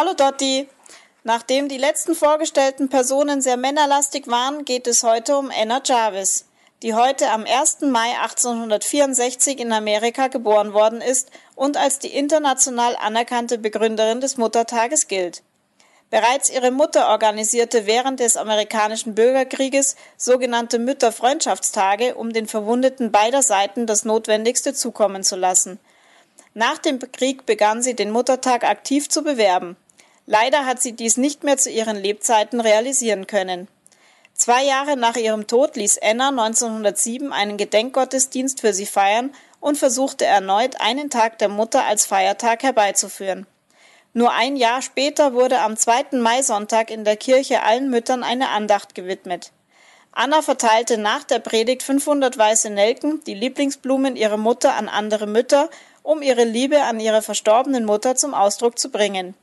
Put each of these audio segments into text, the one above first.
Hallo Dotti. Nachdem die letzten vorgestellten Personen sehr männerlastig waren, geht es heute um Anna Jarvis, die heute am 1. Mai 1864 in Amerika geboren worden ist und als die international anerkannte Begründerin des Muttertages gilt. Bereits ihre Mutter organisierte während des amerikanischen Bürgerkrieges sogenannte Mütterfreundschaftstage, um den Verwundeten beider Seiten das Notwendigste zukommen zu lassen. Nach dem Krieg begann sie den Muttertag aktiv zu bewerben. Leider hat sie dies nicht mehr zu ihren Lebzeiten realisieren können. Zwei Jahre nach ihrem Tod ließ Anna 1907 einen Gedenkgottesdienst für sie feiern und versuchte erneut, einen Tag der Mutter als Feiertag herbeizuführen. Nur ein Jahr später wurde am zweiten Maisonntag in der Kirche allen Müttern eine Andacht gewidmet. Anna verteilte nach der Predigt 500 weiße Nelken, die Lieblingsblumen ihrer Mutter, an andere Mütter, um ihre Liebe an ihre verstorbenen Mutter zum Ausdruck zu bringen.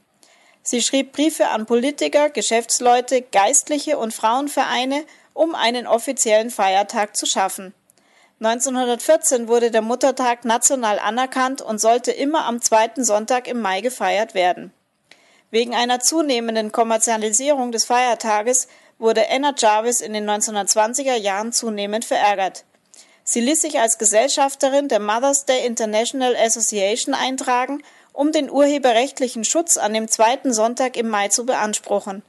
Sie schrieb Briefe an Politiker, Geschäftsleute, Geistliche und Frauenvereine, um einen offiziellen Feiertag zu schaffen. 1914 wurde der Muttertag national anerkannt und sollte immer am zweiten Sonntag im Mai gefeiert werden. Wegen einer zunehmenden Kommerzialisierung des Feiertages wurde Anna Jarvis in den 1920er Jahren zunehmend verärgert. Sie ließ sich als Gesellschafterin der Mother's Day International Association eintragen, um den urheberrechtlichen Schutz an dem zweiten Sonntag im Mai zu beanspruchen.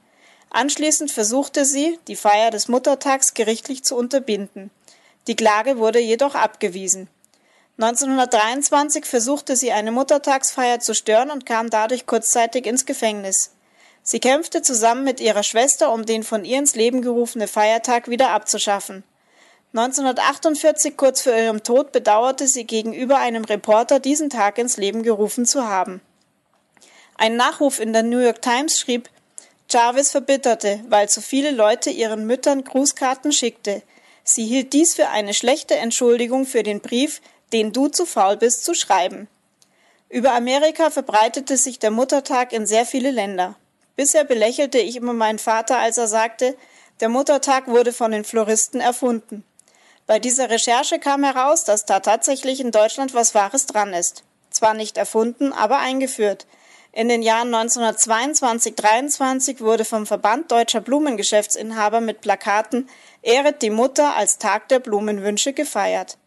Anschließend versuchte sie, die Feier des Muttertags gerichtlich zu unterbinden. Die Klage wurde jedoch abgewiesen. 1923 versuchte sie eine Muttertagsfeier zu stören und kam dadurch kurzzeitig ins Gefängnis. Sie kämpfte zusammen mit ihrer Schwester, um den von ihr ins Leben gerufene Feiertag wieder abzuschaffen. 1948, kurz vor ihrem Tod, bedauerte sie gegenüber einem Reporter, diesen Tag ins Leben gerufen zu haben. Ein Nachruf in der New York Times schrieb, Jarvis verbitterte, weil zu viele Leute ihren Müttern Grußkarten schickte. Sie hielt dies für eine schlechte Entschuldigung für den Brief, den du zu faul bist zu schreiben. Über Amerika verbreitete sich der Muttertag in sehr viele Länder. Bisher belächelte ich immer meinen Vater, als er sagte, der Muttertag wurde von den Floristen erfunden. Bei dieser Recherche kam heraus, dass da tatsächlich in Deutschland was Wahres dran ist. Zwar nicht erfunden, aber eingeführt. In den Jahren 1922-23 wurde vom Verband deutscher Blumengeschäftsinhaber mit Plakaten Ehret die Mutter als Tag der Blumenwünsche gefeiert.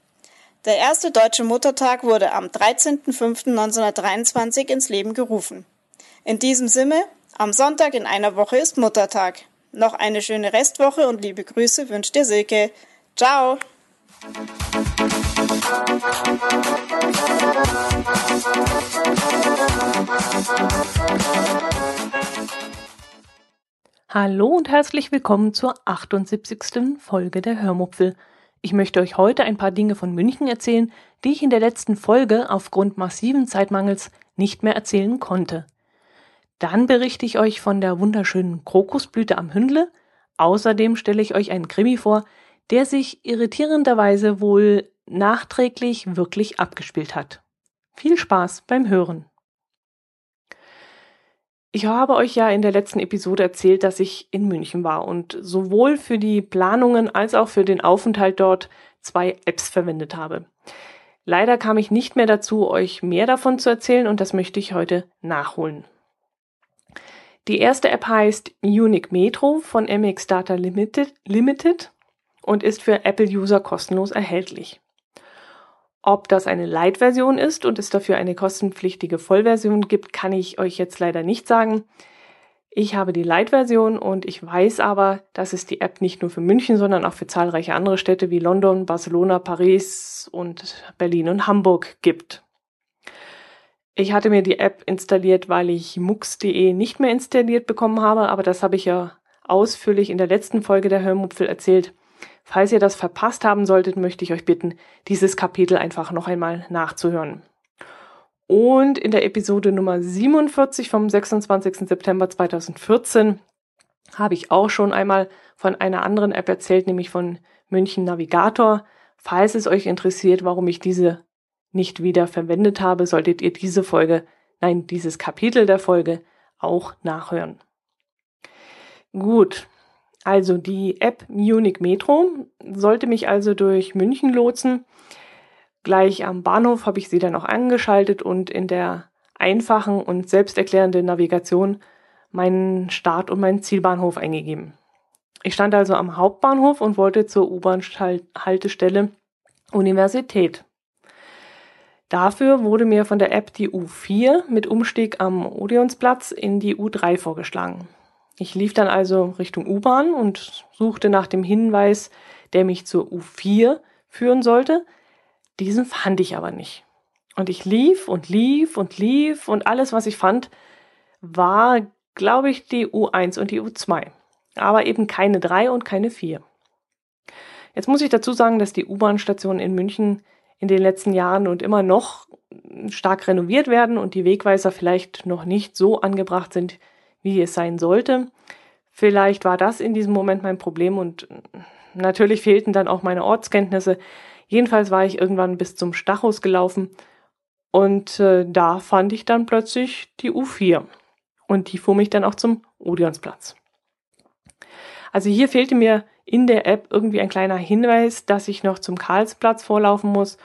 Der erste deutsche Muttertag wurde am 13.05.1923 ins Leben gerufen. In diesem Sinne, am Sonntag in einer Woche ist Muttertag. Noch eine schöne Restwoche und liebe Grüße wünscht dir Silke. Ciao! Hallo und herzlich willkommen zur 78. Folge der Hörmupfel. Ich möchte euch heute ein paar Dinge von München erzählen, die ich in der letzten Folge aufgrund massiven Zeitmangels nicht mehr erzählen konnte. Dann berichte ich euch von der wunderschönen Krokusblüte am Hündle. Außerdem stelle ich euch einen Krimi vor, der sich irritierenderweise wohl nachträglich wirklich abgespielt hat. Viel Spaß beim Hören. Ich habe euch ja in der letzten Episode erzählt, dass ich in München war und sowohl für die Planungen als auch für den Aufenthalt dort zwei Apps verwendet habe. Leider kam ich nicht mehr dazu, euch mehr davon zu erzählen und das möchte ich heute nachholen. Die erste App heißt Unique Metro von MX Data Limited, Limited und ist für Apple-User kostenlos erhältlich. Ob das eine Light-Version ist und es dafür eine kostenpflichtige Vollversion gibt, kann ich euch jetzt leider nicht sagen. Ich habe die Light-Version und ich weiß aber, dass es die App nicht nur für München, sondern auch für zahlreiche andere Städte wie London, Barcelona, Paris und Berlin und Hamburg gibt. Ich hatte mir die App installiert, weil ich mux.de nicht mehr installiert bekommen habe, aber das habe ich ja ausführlich in der letzten Folge der Hörmupfel erzählt. Falls ihr das verpasst haben solltet, möchte ich euch bitten, dieses Kapitel einfach noch einmal nachzuhören. Und in der Episode Nummer 47 vom 26. September 2014 habe ich auch schon einmal von einer anderen App erzählt, nämlich von München Navigator. Falls es euch interessiert, warum ich diese nicht wieder verwendet habe, solltet ihr diese Folge, nein, dieses Kapitel der Folge auch nachhören. Gut, also die App Munich Metro sollte mich also durch München lotsen. Gleich am Bahnhof habe ich sie dann auch angeschaltet und in der einfachen und selbsterklärenden Navigation meinen Start- und meinen Zielbahnhof eingegeben. Ich stand also am Hauptbahnhof und wollte zur U-Bahn-Haltestelle Universität. Dafür wurde mir von der App die U4 mit Umstieg am Odeonsplatz in die U3 vorgeschlagen. Ich lief dann also Richtung U-Bahn und suchte nach dem Hinweis, der mich zur U4 führen sollte. Diesen fand ich aber nicht. Und ich lief und lief und lief und alles, was ich fand, war, glaube ich, die U1 und die U2. Aber eben keine 3 und keine 4. Jetzt muss ich dazu sagen, dass die U-Bahn-Stationen in München in den letzten Jahren und immer noch stark renoviert werden und die Wegweiser vielleicht noch nicht so angebracht sind, wie es sein sollte. Vielleicht war das in diesem Moment mein Problem und natürlich fehlten dann auch meine Ortskenntnisse. Jedenfalls war ich irgendwann bis zum Stachus gelaufen und äh, da fand ich dann plötzlich die U4. Und die fuhr mich dann auch zum Odeonsplatz. Also hier fehlte mir in der App irgendwie ein kleiner Hinweis, dass ich noch zum Karlsplatz vorlaufen muss,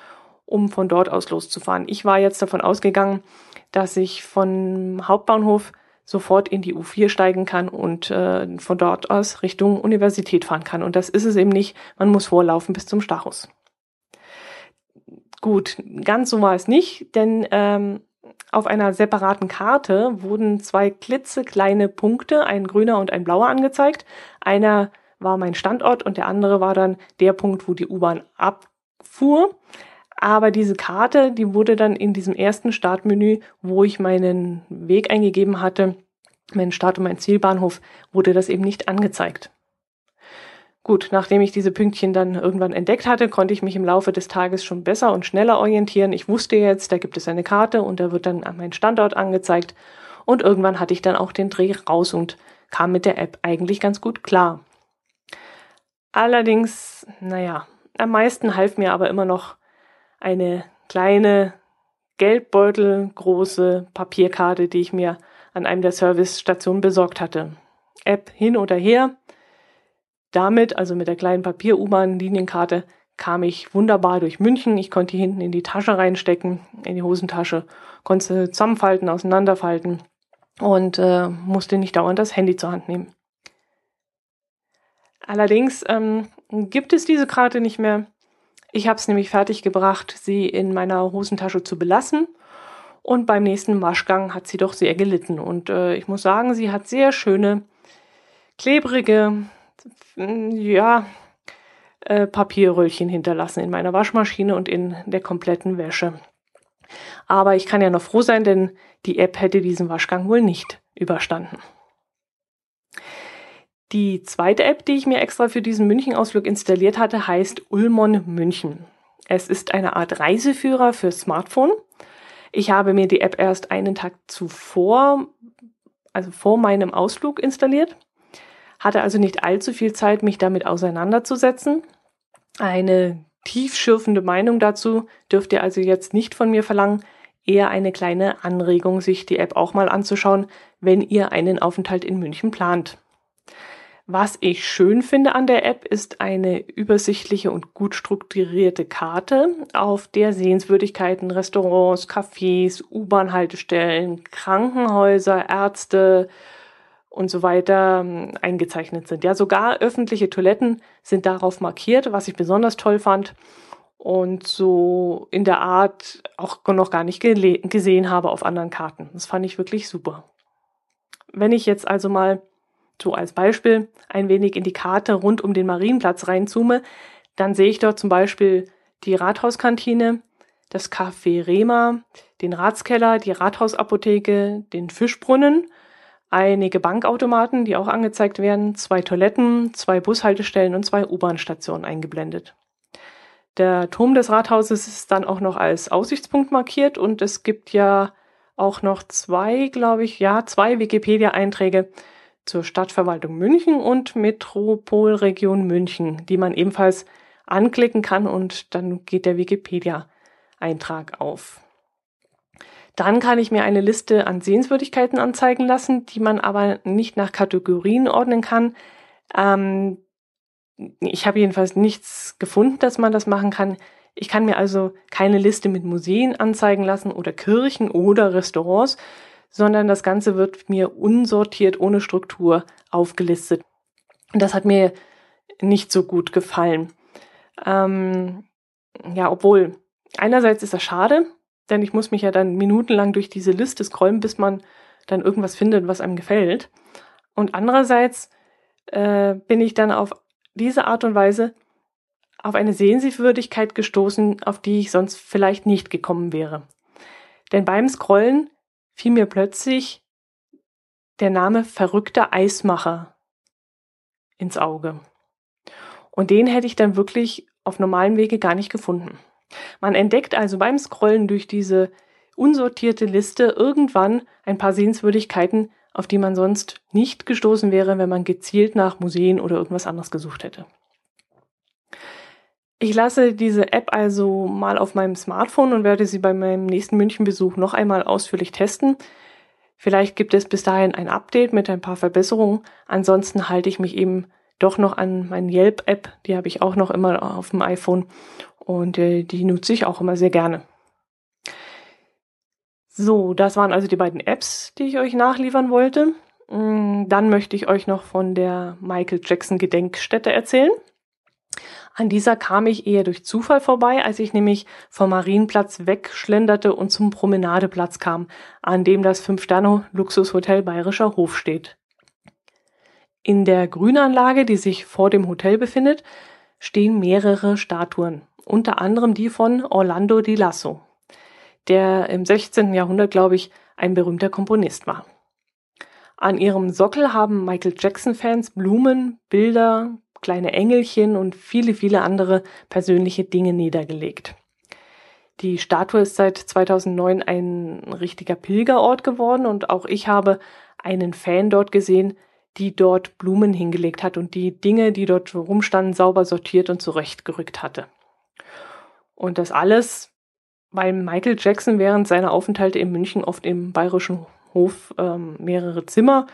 um von dort aus loszufahren. Ich war jetzt davon ausgegangen, dass ich vom Hauptbahnhof sofort in die U4 steigen kann und äh, von dort aus Richtung Universität fahren kann. Und das ist es eben nicht. Man muss vorlaufen bis zum Stachus. Gut, ganz so war es nicht, denn ähm, auf einer separaten Karte wurden zwei klitzekleine Punkte, ein grüner und ein blauer, angezeigt. Einer war mein Standort und der andere war dann der Punkt, wo die U-Bahn abfuhr. Aber diese Karte, die wurde dann in diesem ersten Startmenü, wo ich meinen Weg eingegeben hatte, meinen Start- und meinen Zielbahnhof, wurde das eben nicht angezeigt. Gut, nachdem ich diese Pünktchen dann irgendwann entdeckt hatte, konnte ich mich im Laufe des Tages schon besser und schneller orientieren. Ich wusste jetzt, da gibt es eine Karte und da wird dann mein Standort angezeigt. Und irgendwann hatte ich dann auch den Dreh raus und kam mit der App eigentlich ganz gut klar. Allerdings, naja, am meisten half mir aber immer noch eine kleine Geldbeutel große Papierkarte, die ich mir an einem der Servicestationen besorgt hatte. App hin oder her, damit, also mit der kleinen Papier-U-Bahn-Linienkarte, kam ich wunderbar durch München. Ich konnte die hinten in die Tasche reinstecken, in die Hosentasche, konnte zusammenfalten, auseinanderfalten und äh, musste nicht dauernd das Handy zur Hand nehmen. Allerdings ähm, gibt es diese Karte nicht mehr. Ich habe es nämlich fertiggebracht, sie in meiner Hosentasche zu belassen. Und beim nächsten Waschgang hat sie doch sehr gelitten. Und äh, ich muss sagen, sie hat sehr schöne, klebrige, ja, äh, Papierröllchen hinterlassen in meiner Waschmaschine und in der kompletten Wäsche. Aber ich kann ja noch froh sein, denn die App hätte diesen Waschgang wohl nicht überstanden. Die zweite App, die ich mir extra für diesen München-Ausflug installiert hatte, heißt Ulmon München. Es ist eine Art Reiseführer für Smartphone. Ich habe mir die App erst einen Tag zuvor, also vor meinem Ausflug installiert hatte also nicht allzu viel Zeit, mich damit auseinanderzusetzen. Eine tiefschürfende Meinung dazu dürft ihr also jetzt nicht von mir verlangen, eher eine kleine Anregung, sich die App auch mal anzuschauen, wenn ihr einen Aufenthalt in München plant. Was ich schön finde an der App ist eine übersichtliche und gut strukturierte Karte, auf der Sehenswürdigkeiten, Restaurants, Cafés, U-Bahn-Haltestellen, Krankenhäuser, Ärzte, und so weiter ähm, eingezeichnet sind. Ja, sogar öffentliche Toiletten sind darauf markiert, was ich besonders toll fand und so in der Art auch noch gar nicht gesehen habe auf anderen Karten. Das fand ich wirklich super. Wenn ich jetzt also mal so als Beispiel ein wenig in die Karte rund um den Marienplatz reinzoome, dann sehe ich dort zum Beispiel die Rathauskantine, das Café Rema, den Ratskeller, die Rathausapotheke, den Fischbrunnen einige Bankautomaten, die auch angezeigt werden, zwei Toiletten, zwei Bushaltestellen und zwei U-Bahn-Stationen eingeblendet. Der Turm des Rathauses ist dann auch noch als Aussichtspunkt markiert und es gibt ja auch noch zwei, glaube ich, ja, zwei Wikipedia-Einträge zur Stadtverwaltung München und Metropolregion München, die man ebenfalls anklicken kann und dann geht der Wikipedia-Eintrag auf. Dann kann ich mir eine Liste an Sehenswürdigkeiten anzeigen lassen, die man aber nicht nach Kategorien ordnen kann. Ähm, ich habe jedenfalls nichts gefunden, dass man das machen kann. Ich kann mir also keine Liste mit Museen anzeigen lassen oder Kirchen oder Restaurants, sondern das Ganze wird mir unsortiert, ohne Struktur aufgelistet. Das hat mir nicht so gut gefallen. Ähm, ja, obwohl, einerseits ist das schade, denn ich muss mich ja dann minutenlang durch diese Liste scrollen, bis man dann irgendwas findet, was einem gefällt. Und andererseits äh, bin ich dann auf diese Art und Weise auf eine Sehenswürdigkeit gestoßen, auf die ich sonst vielleicht nicht gekommen wäre. Denn beim Scrollen fiel mir plötzlich der Name verrückter Eismacher ins Auge. Und den hätte ich dann wirklich auf normalen Wege gar nicht gefunden. Man entdeckt also beim Scrollen durch diese unsortierte Liste irgendwann ein paar Sehenswürdigkeiten, auf die man sonst nicht gestoßen wäre, wenn man gezielt nach Museen oder irgendwas anderes gesucht hätte. Ich lasse diese App also mal auf meinem Smartphone und werde sie bei meinem nächsten Münchenbesuch noch einmal ausführlich testen. Vielleicht gibt es bis dahin ein Update mit ein paar Verbesserungen. Ansonsten halte ich mich eben doch noch an meine Yelp-App. Die habe ich auch noch immer auf dem iPhone und äh, die nutze ich auch immer sehr gerne. So, das waren also die beiden Apps, die ich euch nachliefern wollte. Mm, dann möchte ich euch noch von der Michael Jackson Gedenkstätte erzählen. An dieser kam ich eher durch Zufall vorbei, als ich nämlich vom Marienplatz wegschlenderte und zum Promenadeplatz kam, an dem das Fünf-Sterne-Luxushotel Bayerischer Hof steht. In der Grünanlage, die sich vor dem Hotel befindet, stehen mehrere Statuen, unter anderem die von Orlando di Lasso der im 16. Jahrhundert, glaube ich, ein berühmter Komponist war. An ihrem Sockel haben Michael Jackson-Fans Blumen, Bilder, kleine Engelchen und viele, viele andere persönliche Dinge niedergelegt. Die Statue ist seit 2009 ein richtiger Pilgerort geworden und auch ich habe einen Fan dort gesehen, die dort Blumen hingelegt hat und die Dinge, die dort rumstanden, sauber sortiert und zurechtgerückt hatte. Und das alles weil Michael Jackson während seiner Aufenthalte in München oft im bayerischen Hof ähm, mehrere Zimmer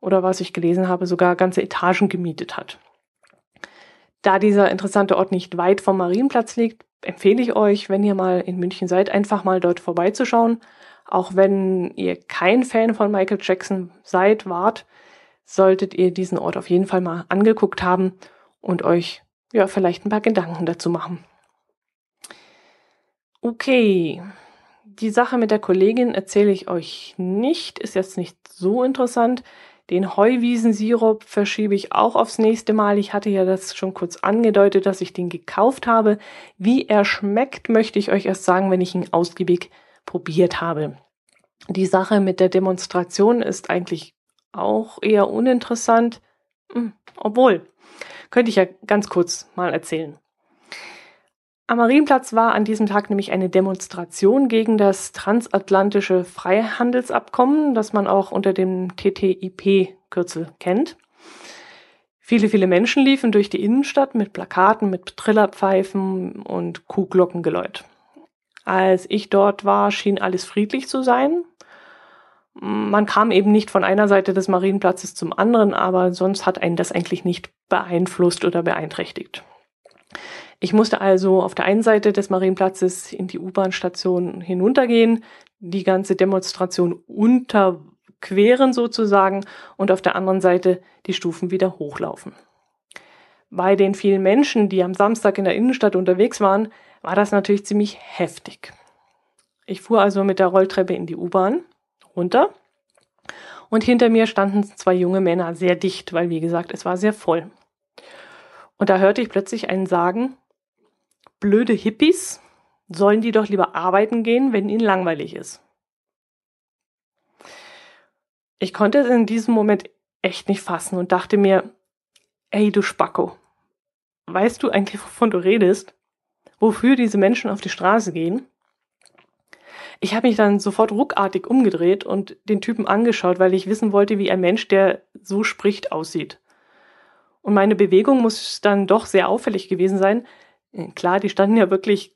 oder was ich gelesen habe, sogar ganze Etagen gemietet hat. Da dieser interessante Ort nicht weit vom Marienplatz liegt, empfehle ich euch, wenn ihr mal in München seid, einfach mal dort vorbeizuschauen. Auch wenn ihr kein Fan von Michael Jackson seid, wart, solltet ihr diesen Ort auf jeden Fall mal angeguckt haben und euch ja vielleicht ein paar Gedanken dazu machen. Okay, die Sache mit der Kollegin erzähle ich euch nicht, ist jetzt nicht so interessant. Den Heuwiesensirup verschiebe ich auch aufs nächste Mal. Ich hatte ja das schon kurz angedeutet, dass ich den gekauft habe. Wie er schmeckt, möchte ich euch erst sagen, wenn ich ihn ausgiebig probiert habe. Die Sache mit der Demonstration ist eigentlich auch eher uninteressant. Hm, obwohl, könnte ich ja ganz kurz mal erzählen. Am Marienplatz war an diesem Tag nämlich eine Demonstration gegen das transatlantische Freihandelsabkommen, das man auch unter dem TTIP-Kürzel kennt. Viele, viele Menschen liefen durch die Innenstadt mit Plakaten, mit Trillerpfeifen und Kuhglockengeläut. Als ich dort war, schien alles friedlich zu sein. Man kam eben nicht von einer Seite des Marienplatzes zum anderen, aber sonst hat einen das eigentlich nicht beeinflusst oder beeinträchtigt. Ich musste also auf der einen Seite des Marienplatzes in die U-Bahn-Station hinuntergehen, die ganze Demonstration unterqueren sozusagen und auf der anderen Seite die Stufen wieder hochlaufen. Bei den vielen Menschen, die am Samstag in der Innenstadt unterwegs waren, war das natürlich ziemlich heftig. Ich fuhr also mit der Rolltreppe in die U-Bahn runter und hinter mir standen zwei junge Männer sehr dicht, weil wie gesagt, es war sehr voll. Und da hörte ich plötzlich einen sagen, blöde Hippies, sollen die doch lieber arbeiten gehen, wenn ihnen langweilig ist. Ich konnte es in diesem Moment echt nicht fassen und dachte mir, ey du Spacko, weißt du eigentlich, wovon du redest? Wofür diese Menschen auf die Straße gehen? Ich habe mich dann sofort ruckartig umgedreht und den Typen angeschaut, weil ich wissen wollte, wie ein Mensch, der so spricht, aussieht. Und meine Bewegung muss dann doch sehr auffällig gewesen sein. Klar, die standen ja wirklich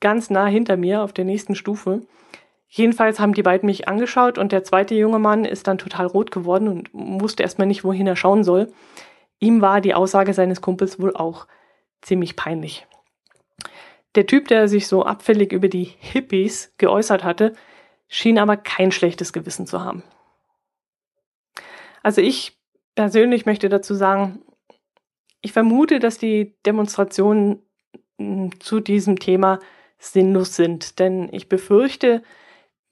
ganz nah hinter mir auf der nächsten Stufe. Jedenfalls haben die beiden mich angeschaut und der zweite junge Mann ist dann total rot geworden und wusste erstmal nicht, wohin er schauen soll. Ihm war die Aussage seines Kumpels wohl auch ziemlich peinlich. Der Typ, der sich so abfällig über die Hippies geäußert hatte, schien aber kein schlechtes Gewissen zu haben. Also ich persönlich möchte dazu sagen, ich vermute, dass die Demonstrationen zu diesem Thema sinnlos sind, denn ich befürchte,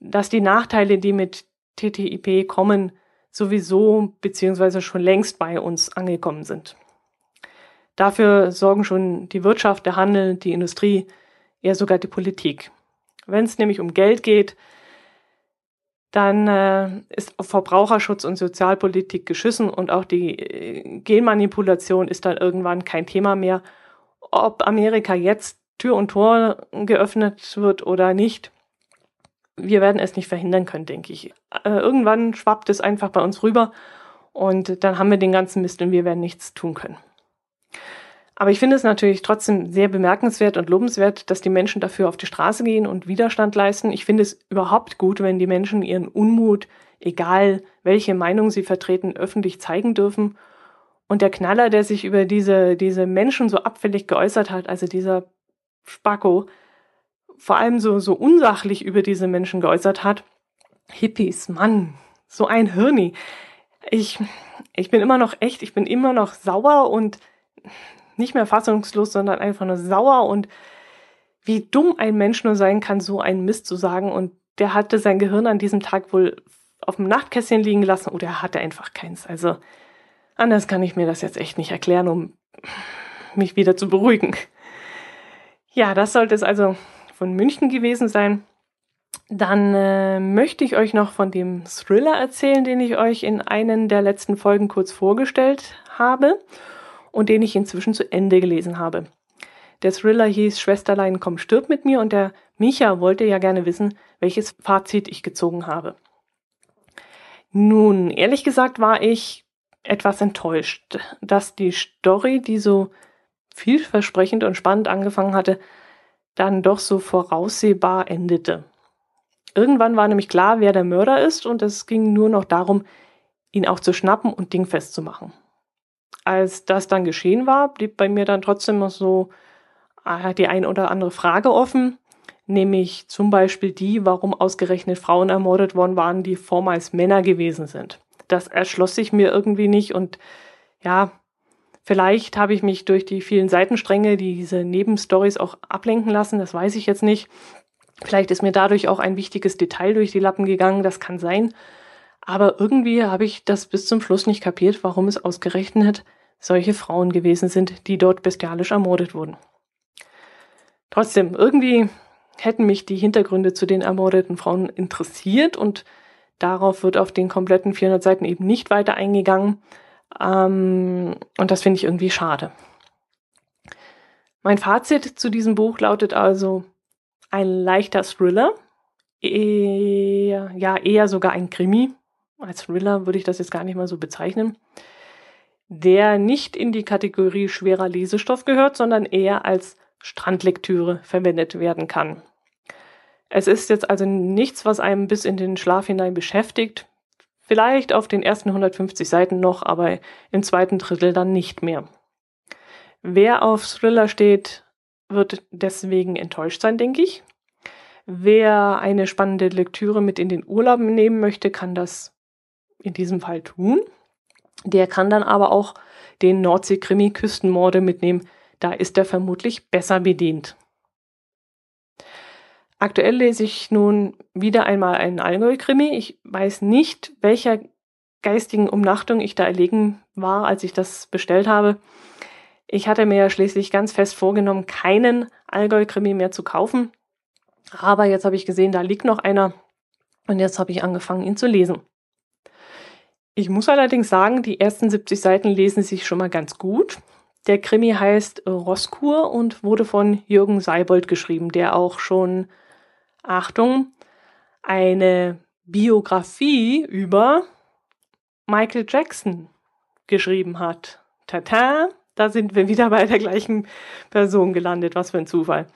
dass die Nachteile, die mit TTIP kommen, sowieso beziehungsweise schon längst bei uns angekommen sind. Dafür sorgen schon die Wirtschaft, der Handel, die Industrie, eher sogar die Politik. Wenn es nämlich um Geld geht, dann äh, ist auf Verbraucherschutz und Sozialpolitik geschissen und auch die äh, Genmanipulation ist dann irgendwann kein Thema mehr. Ob Amerika jetzt Tür und Tor geöffnet wird oder nicht, wir werden es nicht verhindern können, denke ich. Äh, irgendwann schwappt es einfach bei uns rüber und dann haben wir den ganzen Mist und wir werden nichts tun können. Aber ich finde es natürlich trotzdem sehr bemerkenswert und lobenswert, dass die Menschen dafür auf die Straße gehen und Widerstand leisten. Ich finde es überhaupt gut, wenn die Menschen ihren Unmut, egal welche Meinung sie vertreten, öffentlich zeigen dürfen. Und der Knaller, der sich über diese, diese Menschen so abfällig geäußert hat, also dieser Spacko, vor allem so, so unsachlich über diese Menschen geäußert hat. Hippies, Mann, so ein Hirni. Ich, ich bin immer noch echt, ich bin immer noch sauer und nicht mehr fassungslos, sondern einfach nur sauer und wie dumm ein Mensch nur sein kann, so einen Mist zu sagen. Und der hatte sein Gehirn an diesem Tag wohl auf dem Nachtkästchen liegen lassen oder er hatte einfach keins. Also anders kann ich mir das jetzt echt nicht erklären, um mich wieder zu beruhigen. Ja, das sollte es also von München gewesen sein. Dann äh, möchte ich euch noch von dem Thriller erzählen, den ich euch in einen der letzten Folgen kurz vorgestellt habe und den ich inzwischen zu Ende gelesen habe. Der Thriller hieß Schwesterlein, komm, stirb mit mir und der Micha wollte ja gerne wissen, welches Fazit ich gezogen habe. Nun, ehrlich gesagt war ich etwas enttäuscht, dass die Story, die so vielversprechend und spannend angefangen hatte, dann doch so voraussehbar endete. Irgendwann war nämlich klar, wer der Mörder ist und es ging nur noch darum, ihn auch zu schnappen und dingfest zu machen als das dann geschehen war, blieb bei mir dann trotzdem noch so äh, die ein oder andere Frage offen, nämlich zum Beispiel die, warum ausgerechnet Frauen ermordet worden waren, die vormals Männer gewesen sind. Das erschloss sich mir irgendwie nicht und ja, vielleicht habe ich mich durch die vielen Seitenstränge, diese Nebenstories auch ablenken lassen, das weiß ich jetzt nicht. Vielleicht ist mir dadurch auch ein wichtiges Detail durch die Lappen gegangen, das kann sein. Aber irgendwie habe ich das bis zum Schluss nicht kapiert, warum es ausgerechnet solche Frauen gewesen sind, die dort bestialisch ermordet wurden. Trotzdem, irgendwie hätten mich die Hintergründe zu den ermordeten Frauen interessiert und darauf wird auf den kompletten 400 Seiten eben nicht weiter eingegangen. Ähm, und das finde ich irgendwie schade. Mein Fazit zu diesem Buch lautet also ein leichter Thriller, eher, ja eher sogar ein Krimi, als Thriller würde ich das jetzt gar nicht mal so bezeichnen, der nicht in die Kategorie schwerer Lesestoff gehört, sondern eher als Strandlektüre verwendet werden kann. Es ist jetzt also nichts, was einem bis in den Schlaf hinein beschäftigt. Vielleicht auf den ersten 150 Seiten noch, aber im zweiten Drittel dann nicht mehr. Wer auf Thriller steht, wird deswegen enttäuscht sein, denke ich. Wer eine spannende Lektüre mit in den Urlaub nehmen möchte, kann das in diesem Fall tun. Der kann dann aber auch den Nordsee-Krimi Küstenmorde mitnehmen. Da ist er vermutlich besser bedient. Aktuell lese ich nun wieder einmal einen Allgäu-Krimi. Ich weiß nicht, welcher geistigen Umnachtung ich da erlegen war, als ich das bestellt habe. Ich hatte mir schließlich ganz fest vorgenommen, keinen Allgäu-Krimi mehr zu kaufen. Aber jetzt habe ich gesehen, da liegt noch einer. Und jetzt habe ich angefangen, ihn zu lesen. Ich muss allerdings sagen, die ersten 70 Seiten lesen sich schon mal ganz gut. Der Krimi heißt Roskur und wurde von Jürgen Seibold geschrieben, der auch schon, Achtung, eine Biografie über Michael Jackson geschrieben hat. Tata, da sind wir wieder bei der gleichen Person gelandet. Was für ein Zufall.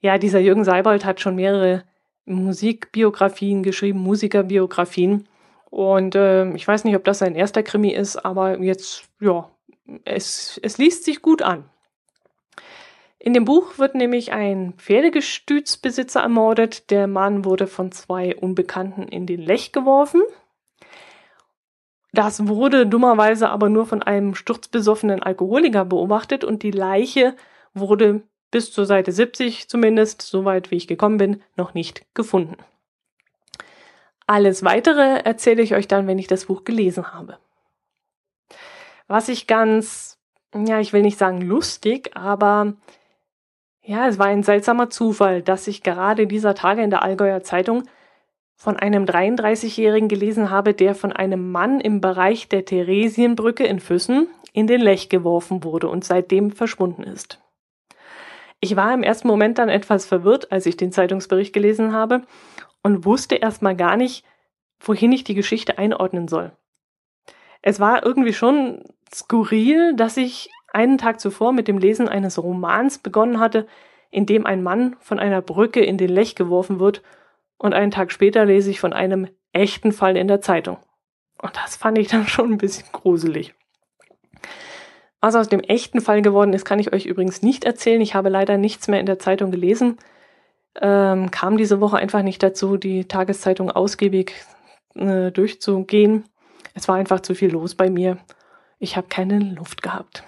Ja, dieser Jürgen Seibold hat schon mehrere Musikbiografien geschrieben, Musikerbiografien. Und äh, ich weiß nicht, ob das sein erster Krimi ist, aber jetzt, ja, es, es liest sich gut an. In dem Buch wird nämlich ein Pferdegestütsbesitzer ermordet. Der Mann wurde von zwei Unbekannten in den Lech geworfen. Das wurde dummerweise aber nur von einem sturzbesoffenen Alkoholiker beobachtet und die Leiche wurde bis zur Seite 70 zumindest, soweit wie ich gekommen bin, noch nicht gefunden. Alles weitere erzähle ich euch dann, wenn ich das Buch gelesen habe. Was ich ganz, ja, ich will nicht sagen lustig, aber ja, es war ein seltsamer Zufall, dass ich gerade dieser Tage in der Allgäuer Zeitung von einem 33-Jährigen gelesen habe, der von einem Mann im Bereich der Theresienbrücke in Füssen in den Lech geworfen wurde und seitdem verschwunden ist. Ich war im ersten Moment dann etwas verwirrt, als ich den Zeitungsbericht gelesen habe und wusste erstmal gar nicht, wohin ich die Geschichte einordnen soll. Es war irgendwie schon skurril, dass ich einen Tag zuvor mit dem Lesen eines Romans begonnen hatte, in dem ein Mann von einer Brücke in den Lech geworfen wird, und einen Tag später lese ich von einem echten Fall in der Zeitung. Und das fand ich dann schon ein bisschen gruselig. Was aus dem echten Fall geworden ist, kann ich euch übrigens nicht erzählen. Ich habe leider nichts mehr in der Zeitung gelesen. Ähm, kam diese Woche einfach nicht dazu, die Tageszeitung ausgiebig äh, durchzugehen. Es war einfach zu viel los bei mir. Ich habe keine Luft gehabt.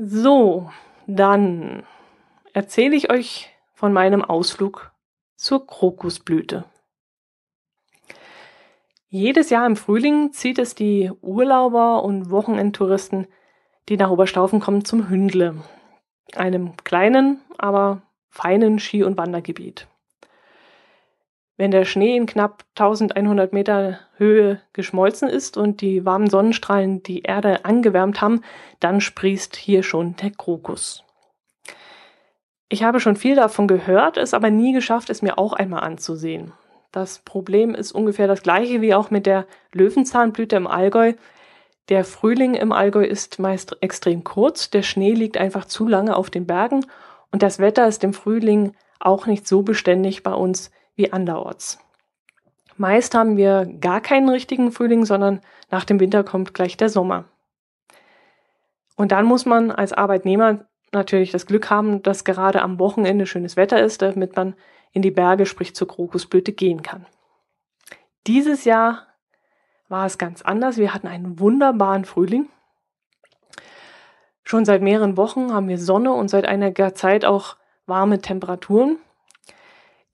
So, dann erzähle ich euch von meinem Ausflug zur Krokusblüte. Jedes Jahr im Frühling zieht es die Urlauber und Wochenendtouristen, die nach Oberstaufen kommen, zum Hündle, einem kleinen, aber feinen Ski- und Wandergebiet. Wenn der Schnee in knapp 1100 Meter Höhe geschmolzen ist und die warmen Sonnenstrahlen die Erde angewärmt haben, dann sprießt hier schon der Krokus. Ich habe schon viel davon gehört, es aber nie geschafft, es mir auch einmal anzusehen. Das Problem ist ungefähr das gleiche wie auch mit der Löwenzahnblüte im Allgäu. Der Frühling im Allgäu ist meist extrem kurz, der Schnee liegt einfach zu lange auf den Bergen und das Wetter ist im Frühling auch nicht so beständig bei uns wie anderorts. Meist haben wir gar keinen richtigen Frühling, sondern nach dem Winter kommt gleich der Sommer. Und dann muss man als Arbeitnehmer natürlich das Glück haben, dass gerade am Wochenende schönes Wetter ist, damit man in die Berge, sprich zur Krokusblüte gehen kann. Dieses Jahr war es ganz anders. Wir hatten einen wunderbaren Frühling. Schon seit mehreren Wochen haben wir Sonne und seit einiger Zeit auch warme Temperaturen.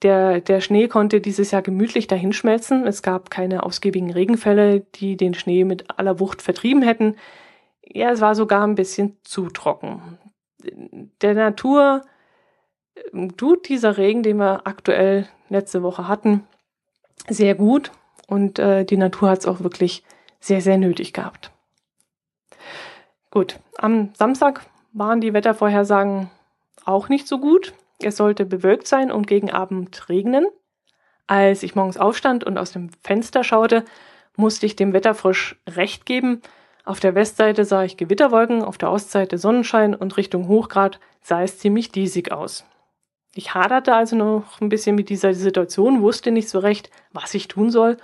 Der, der Schnee konnte dieses Jahr gemütlich dahinschmelzen. Es gab keine ausgiebigen Regenfälle, die den Schnee mit aller Wucht vertrieben hätten. Ja, es war sogar ein bisschen zu trocken. Der Natur ähm, tut dieser Regen, den wir aktuell letzte Woche hatten, sehr gut und äh, die Natur hat es auch wirklich sehr, sehr nötig gehabt. Gut, am Samstag waren die Wettervorhersagen auch nicht so gut. Es sollte bewölkt sein und gegen Abend regnen. Als ich morgens aufstand und aus dem Fenster schaute, musste ich dem Wetterfrosch recht geben. Auf der Westseite sah ich Gewitterwolken, auf der Ostseite Sonnenschein und Richtung Hochgrad sah es ziemlich diesig aus. Ich haderte also noch ein bisschen mit dieser Situation, wusste nicht so recht, was ich tun soll.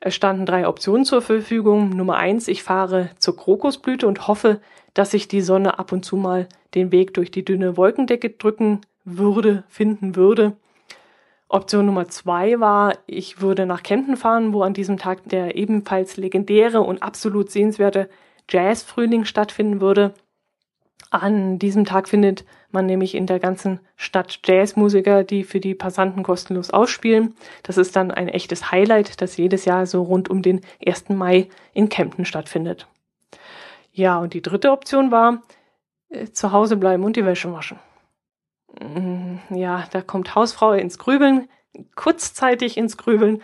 Es standen drei Optionen zur Verfügung. Nummer eins, ich fahre zur Krokusblüte und hoffe, dass sich die Sonne ab und zu mal den Weg durch die dünne Wolkendecke drücken würde, finden würde. Option Nummer zwei war, ich würde nach Kempten fahren, wo an diesem Tag der ebenfalls legendäre und absolut sehenswerte Jazzfrühling stattfinden würde. An diesem Tag findet man nämlich in der ganzen Stadt Jazzmusiker, die für die Passanten kostenlos ausspielen. Das ist dann ein echtes Highlight, das jedes Jahr so rund um den 1. Mai in Kempten stattfindet. Ja, und die dritte Option war, äh, zu Hause bleiben und die Wäsche waschen. Mm, ja, da kommt Hausfrau ins Grübeln, kurzzeitig ins Grübeln.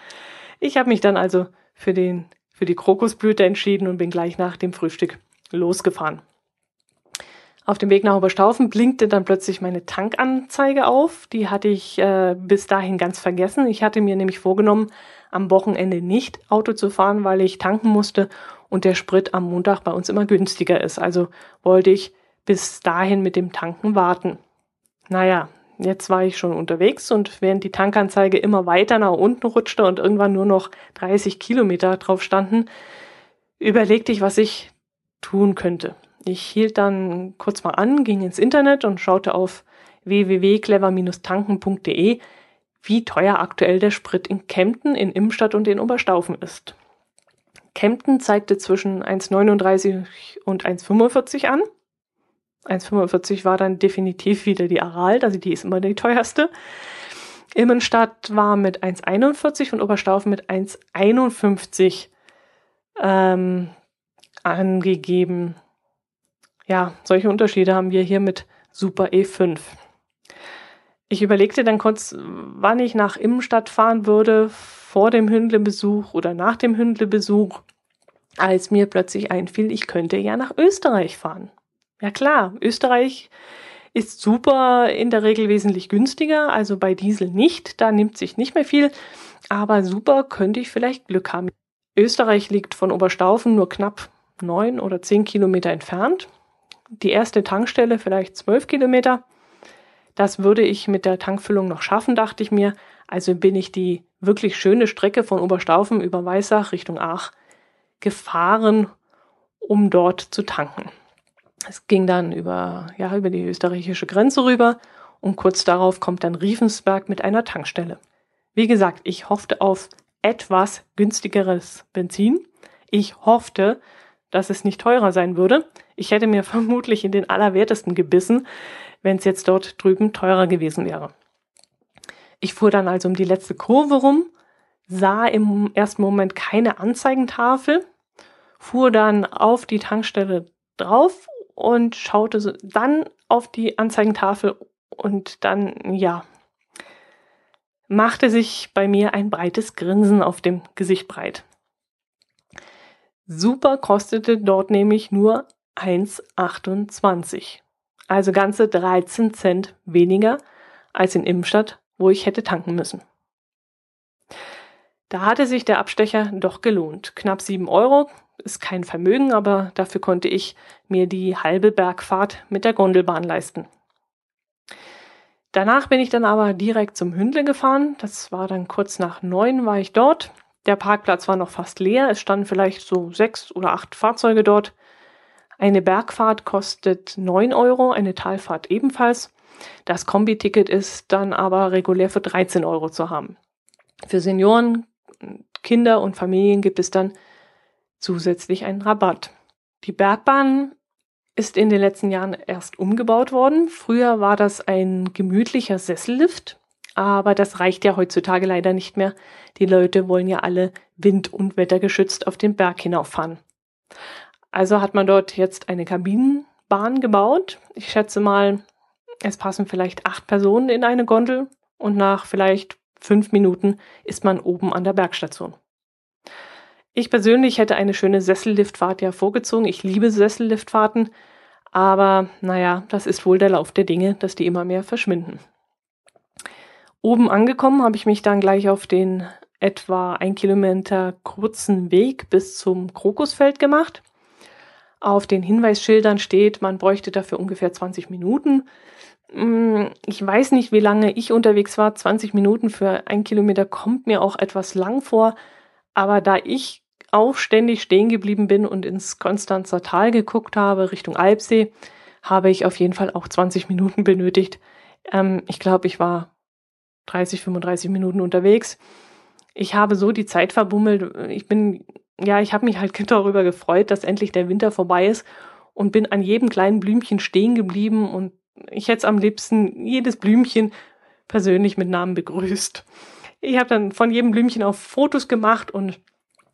Ich habe mich dann also für, den, für die Krokusblüte entschieden und bin gleich nach dem Frühstück losgefahren. Auf dem Weg nach Oberstaufen blinkte dann plötzlich meine Tankanzeige auf. Die hatte ich äh, bis dahin ganz vergessen. Ich hatte mir nämlich vorgenommen, am Wochenende nicht Auto zu fahren, weil ich tanken musste und der Sprit am Montag bei uns immer günstiger ist. Also wollte ich bis dahin mit dem Tanken warten. Naja, jetzt war ich schon unterwegs und während die Tankanzeige immer weiter nach unten rutschte und irgendwann nur noch 30 Kilometer drauf standen, überlegte ich, was ich tun könnte. Ich hielt dann kurz mal an, ging ins Internet und schaute auf www.clever-tanken.de, wie teuer aktuell der Sprit in Kempten, in Imstadt und in Oberstaufen ist. Kempten zeigte zwischen 1,39 und 1,45 an. 1,45 war dann definitiv wieder die Aral, also die ist immer die teuerste. Immenstadt war mit 1,41 und Oberstaufen mit 1,51 ähm, angegeben. Ja, solche Unterschiede haben wir hier mit Super E5. Ich überlegte dann kurz, wann ich nach Immenstadt fahren würde, vor dem Hündlebesuch oder nach dem Hündlebesuch, als mir plötzlich einfiel, ich könnte ja nach Österreich fahren. Ja klar, Österreich ist super in der Regel wesentlich günstiger, also bei Diesel nicht, da nimmt sich nicht mehr viel, aber super könnte ich vielleicht Glück haben. Österreich liegt von Oberstaufen nur knapp neun oder zehn Kilometer entfernt. Die erste Tankstelle vielleicht zwölf Kilometer. Das würde ich mit der Tankfüllung noch schaffen, dachte ich mir. Also bin ich die wirklich schöne Strecke von Oberstaufen über Weissach Richtung Aach gefahren, um dort zu tanken. Es ging dann über, ja, über die österreichische Grenze rüber und kurz darauf kommt dann Riefensberg mit einer Tankstelle. Wie gesagt, ich hoffte auf etwas günstigeres Benzin. Ich hoffte, dass es nicht teurer sein würde. Ich hätte mir vermutlich in den Allerwertesten gebissen, wenn es jetzt dort drüben teurer gewesen wäre. Ich fuhr dann also um die letzte Kurve rum, sah im ersten Moment keine Anzeigentafel, fuhr dann auf die Tankstelle drauf und schaute dann auf die Anzeigentafel und dann, ja, machte sich bei mir ein breites Grinsen auf dem Gesicht breit. Super kostete dort nämlich nur 1,28. Also ganze 13 Cent weniger als in Imstadt, wo ich hätte tanken müssen. Da hatte sich der Abstecher doch gelohnt. Knapp 7 Euro ist kein Vermögen, aber dafür konnte ich mir die halbe Bergfahrt mit der Gondelbahn leisten. Danach bin ich dann aber direkt zum Hündle gefahren. Das war dann kurz nach neun war ich dort. Der Parkplatz war noch fast leer. Es standen vielleicht so sechs oder acht Fahrzeuge dort. Eine Bergfahrt kostet neun Euro, eine Talfahrt ebenfalls. Das Kombiticket ist dann aber regulär für 13 Euro zu haben. Für Senioren, Kinder und Familien gibt es dann zusätzlich einen Rabatt. Die Bergbahn ist in den letzten Jahren erst umgebaut worden. Früher war das ein gemütlicher Sessellift, aber das reicht ja heutzutage leider nicht mehr. Die Leute wollen ja alle wind- und wettergeschützt auf den Berg hinauffahren. Also hat man dort jetzt eine Kabinenbahn gebaut. Ich schätze mal, es passen vielleicht acht Personen in eine Gondel und nach vielleicht fünf Minuten ist man oben an der Bergstation. Ich persönlich hätte eine schöne Sesselliftfahrt ja vorgezogen. Ich liebe Sesselliftfahrten, aber naja, das ist wohl der Lauf der Dinge, dass die immer mehr verschwinden. Oben angekommen habe ich mich dann gleich auf den etwa ein Kilometer kurzen Weg bis zum Krokusfeld gemacht. Auf den Hinweisschildern steht, man bräuchte dafür ungefähr 20 Minuten. Hm, ich weiß nicht, wie lange ich unterwegs war. 20 Minuten für ein Kilometer kommt mir auch etwas lang vor. Aber da ich auch ständig stehen geblieben bin und ins Konstanzer Tal geguckt habe, Richtung Alpsee, habe ich auf jeden Fall auch 20 Minuten benötigt. Ähm, ich glaube, ich war 30, 35 Minuten unterwegs. Ich habe so die Zeit verbummelt. Ich bin, ja, ich habe mich halt darüber gefreut, dass endlich der Winter vorbei ist und bin an jedem kleinen Blümchen stehen geblieben und ich hätte am liebsten jedes Blümchen persönlich mit Namen begrüßt. Ich habe dann von jedem Blümchen auch Fotos gemacht und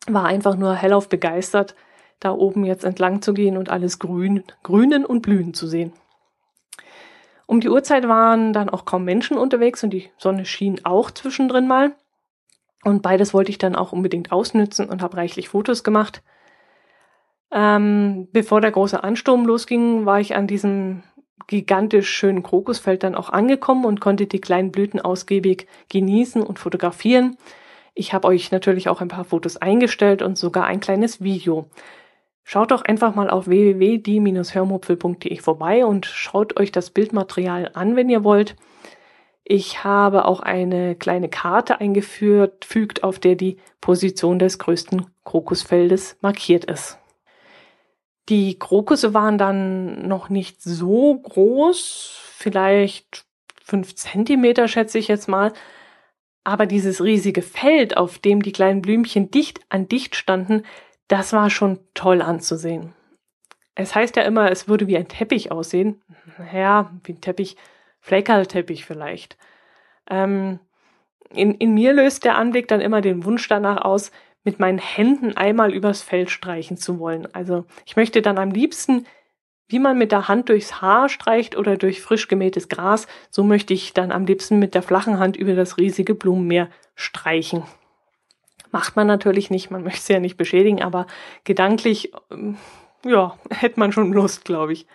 war einfach nur hellauf begeistert, da oben jetzt entlang zu gehen und alles grün, grünen und blühen zu sehen. Um die Uhrzeit waren dann auch kaum Menschen unterwegs und die Sonne schien auch zwischendrin mal. Und beides wollte ich dann auch unbedingt ausnützen und habe reichlich Fotos gemacht. Ähm, bevor der große Ansturm losging, war ich an diesem gigantisch schönen Krokusfeld dann auch angekommen und konnte die kleinen Blüten ausgiebig genießen und fotografieren. Ich habe euch natürlich auch ein paar Fotos eingestellt und sogar ein kleines Video. Schaut doch einfach mal auf www.die-hörmupfel.de vorbei und schaut euch das Bildmaterial an, wenn ihr wollt. Ich habe auch eine kleine Karte eingeführt, fügt, auf der die Position des größten Krokusfeldes markiert ist. Die Krokusse waren dann noch nicht so groß, vielleicht fünf Zentimeter schätze ich jetzt mal. Aber dieses riesige Feld, auf dem die kleinen Blümchen dicht an dicht standen, das war schon toll anzusehen. Es heißt ja immer, es würde wie ein Teppich aussehen. Ja, wie ein Teppich, Fleckerlteppich vielleicht. Ähm, in, in mir löst der Anblick dann immer den Wunsch danach aus, mit meinen Händen einmal übers Feld streichen zu wollen. Also ich möchte dann am liebsten, wie man mit der Hand durchs Haar streicht oder durch frisch gemähtes Gras, so möchte ich dann am liebsten mit der flachen Hand über das riesige Blumenmeer streichen. Macht man natürlich nicht, man möchte es ja nicht beschädigen, aber gedanklich, ähm, ja, hätte man schon Lust, glaube ich.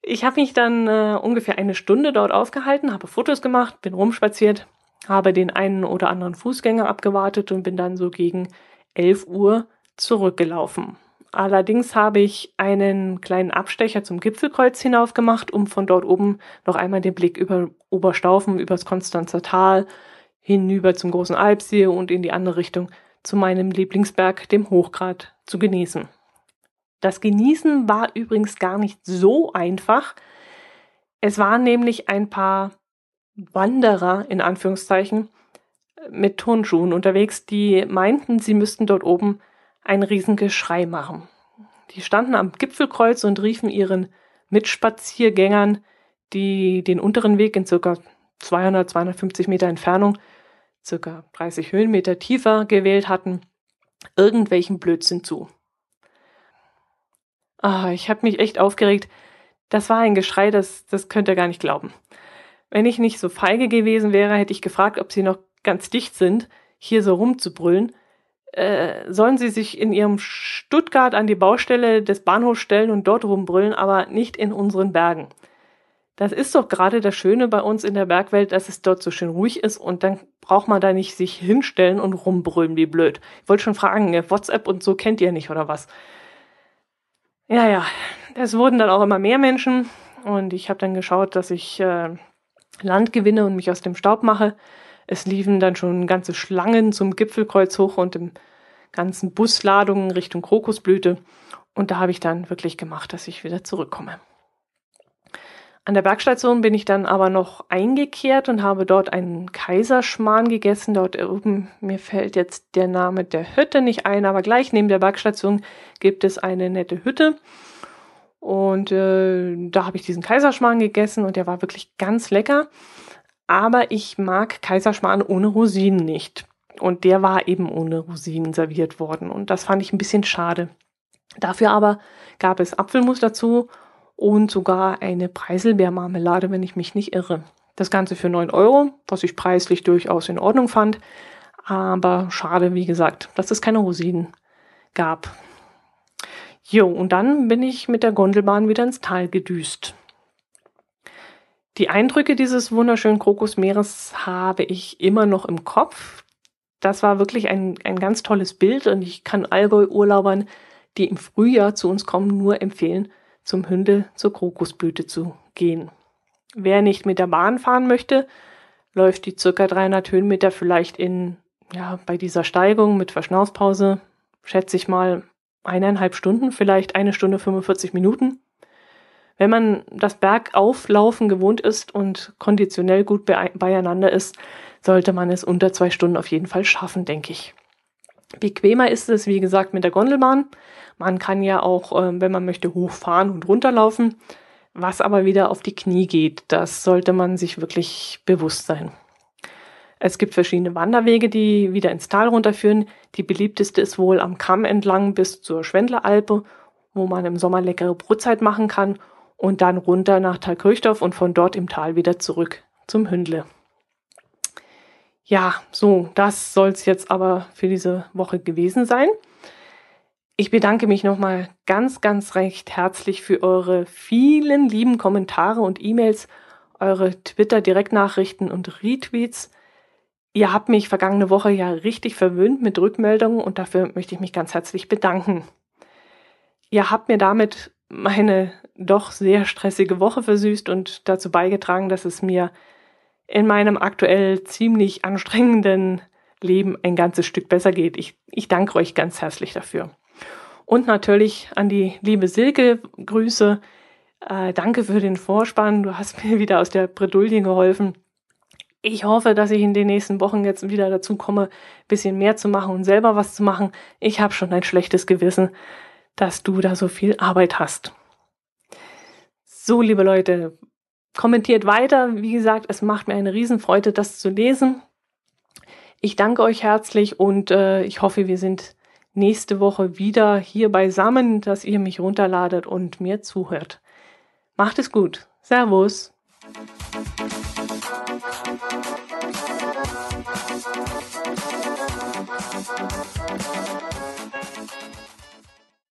Ich habe mich dann äh, ungefähr eine Stunde dort aufgehalten, habe Fotos gemacht, bin rumspaziert, habe den einen oder anderen Fußgänger abgewartet und bin dann so gegen 11 Uhr zurückgelaufen. Allerdings habe ich einen kleinen Abstecher zum Gipfelkreuz hinauf gemacht, um von dort oben noch einmal den Blick über Oberstaufen, übers Konstanzer Tal, hinüber zum großen Alpsee und in die andere Richtung zu meinem Lieblingsberg, dem Hochgrat, zu genießen. Das Genießen war übrigens gar nicht so einfach. Es waren nämlich ein paar Wanderer in Anführungszeichen mit Turnschuhen unterwegs, die meinten, sie müssten dort oben ein Riesengeschrei machen. Die standen am Gipfelkreuz und riefen ihren Mitspaziergängern, die den unteren Weg in circa 200, 250 Meter Entfernung, circa 30 Höhenmeter tiefer gewählt hatten, irgendwelchen Blödsinn zu. Ah, ich habe mich echt aufgeregt. Das war ein Geschrei, das, das könnt ihr gar nicht glauben. Wenn ich nicht so feige gewesen wäre, hätte ich gefragt, ob sie noch ganz dicht sind, hier so rumzubrüllen. Äh, sollen sie sich in ihrem Stuttgart an die Baustelle des Bahnhofs stellen und dort rumbrüllen, aber nicht in unseren Bergen. Das ist doch gerade das Schöne bei uns in der Bergwelt, dass es dort so schön ruhig ist und dann braucht man da nicht sich hinstellen und rumbrüllen wie blöd. Ich wollte schon fragen, WhatsApp und so kennt ihr nicht oder was? Ja, ja, es wurden dann auch immer mehr Menschen und ich habe dann geschaut, dass ich äh, Land gewinne und mich aus dem Staub mache. Es liefen dann schon ganze Schlangen zum Gipfelkreuz hoch und im ganzen Busladungen Richtung Krokusblüte. Und da habe ich dann wirklich gemacht, dass ich wieder zurückkomme. An der Bergstation bin ich dann aber noch eingekehrt und habe dort einen Kaiserschmarrn gegessen. Dort oben, mir fällt jetzt der Name der Hütte nicht ein, aber gleich neben der Bergstation gibt es eine nette Hütte. Und äh, da habe ich diesen Kaiserschmarrn gegessen und der war wirklich ganz lecker. Aber ich mag Kaiserschmarrn ohne Rosinen nicht. Und der war eben ohne Rosinen serviert worden. Und das fand ich ein bisschen schade. Dafür aber gab es Apfelmus dazu und sogar eine Preiselbeermarmelade, wenn ich mich nicht irre. Das Ganze für 9 Euro, was ich preislich durchaus in Ordnung fand. Aber schade, wie gesagt, dass es keine Rosinen gab. Jo, und dann bin ich mit der Gondelbahn wieder ins Tal gedüst. Die Eindrücke dieses wunderschönen Krokusmeeres habe ich immer noch im Kopf. Das war wirklich ein, ein ganz tolles Bild und ich kann Allgäu-Urlaubern, die im Frühjahr zu uns kommen, nur empfehlen, zum Hünde zur Krokusblüte zu gehen. Wer nicht mit der Bahn fahren möchte, läuft die circa 300 Höhenmeter vielleicht in, ja, bei dieser Steigung mit Verschnaufpause, schätze ich mal, eineinhalb Stunden, vielleicht eine Stunde 45 Minuten. Wenn man das Bergauflaufen gewohnt ist und konditionell gut beieinander ist, sollte man es unter zwei Stunden auf jeden Fall schaffen, denke ich. Bequemer ist es, wie gesagt, mit der Gondelbahn. Man kann ja auch, ähm, wenn man möchte, hochfahren und runterlaufen, was aber wieder auf die Knie geht. Das sollte man sich wirklich bewusst sein. Es gibt verschiedene Wanderwege, die wieder ins Tal runterführen. Die beliebteste ist wohl am Kamm entlang bis zur Schwendleralpe, wo man im Sommer leckere Brotzeit machen kann und dann runter nach Thalkirchdorf und von dort im Tal wieder zurück zum Hündle. Ja, so, das soll es jetzt aber für diese Woche gewesen sein. Ich bedanke mich nochmal ganz, ganz recht herzlich für eure vielen lieben Kommentare und E-Mails, eure Twitter-Direktnachrichten und Retweets. Ihr habt mich vergangene Woche ja richtig verwöhnt mit Rückmeldungen und dafür möchte ich mich ganz herzlich bedanken. Ihr habt mir damit meine doch sehr stressige Woche versüßt und dazu beigetragen, dass es mir in meinem aktuell ziemlich anstrengenden Leben ein ganzes Stück besser geht. Ich, ich danke euch ganz herzlich dafür. Und natürlich an die liebe Silke Grüße. Äh, danke für den Vorspann. Du hast mir wieder aus der Bredouille geholfen. Ich hoffe, dass ich in den nächsten Wochen jetzt wieder dazu komme, bisschen mehr zu machen und selber was zu machen. Ich habe schon ein schlechtes Gewissen, dass du da so viel Arbeit hast. So, liebe Leute, kommentiert weiter. Wie gesagt, es macht mir eine Riesenfreude, das zu lesen. Ich danke euch herzlich und äh, ich hoffe, wir sind nächste Woche wieder hier beisammen, dass ihr mich runterladet und mir zuhört. Macht es gut. Servus.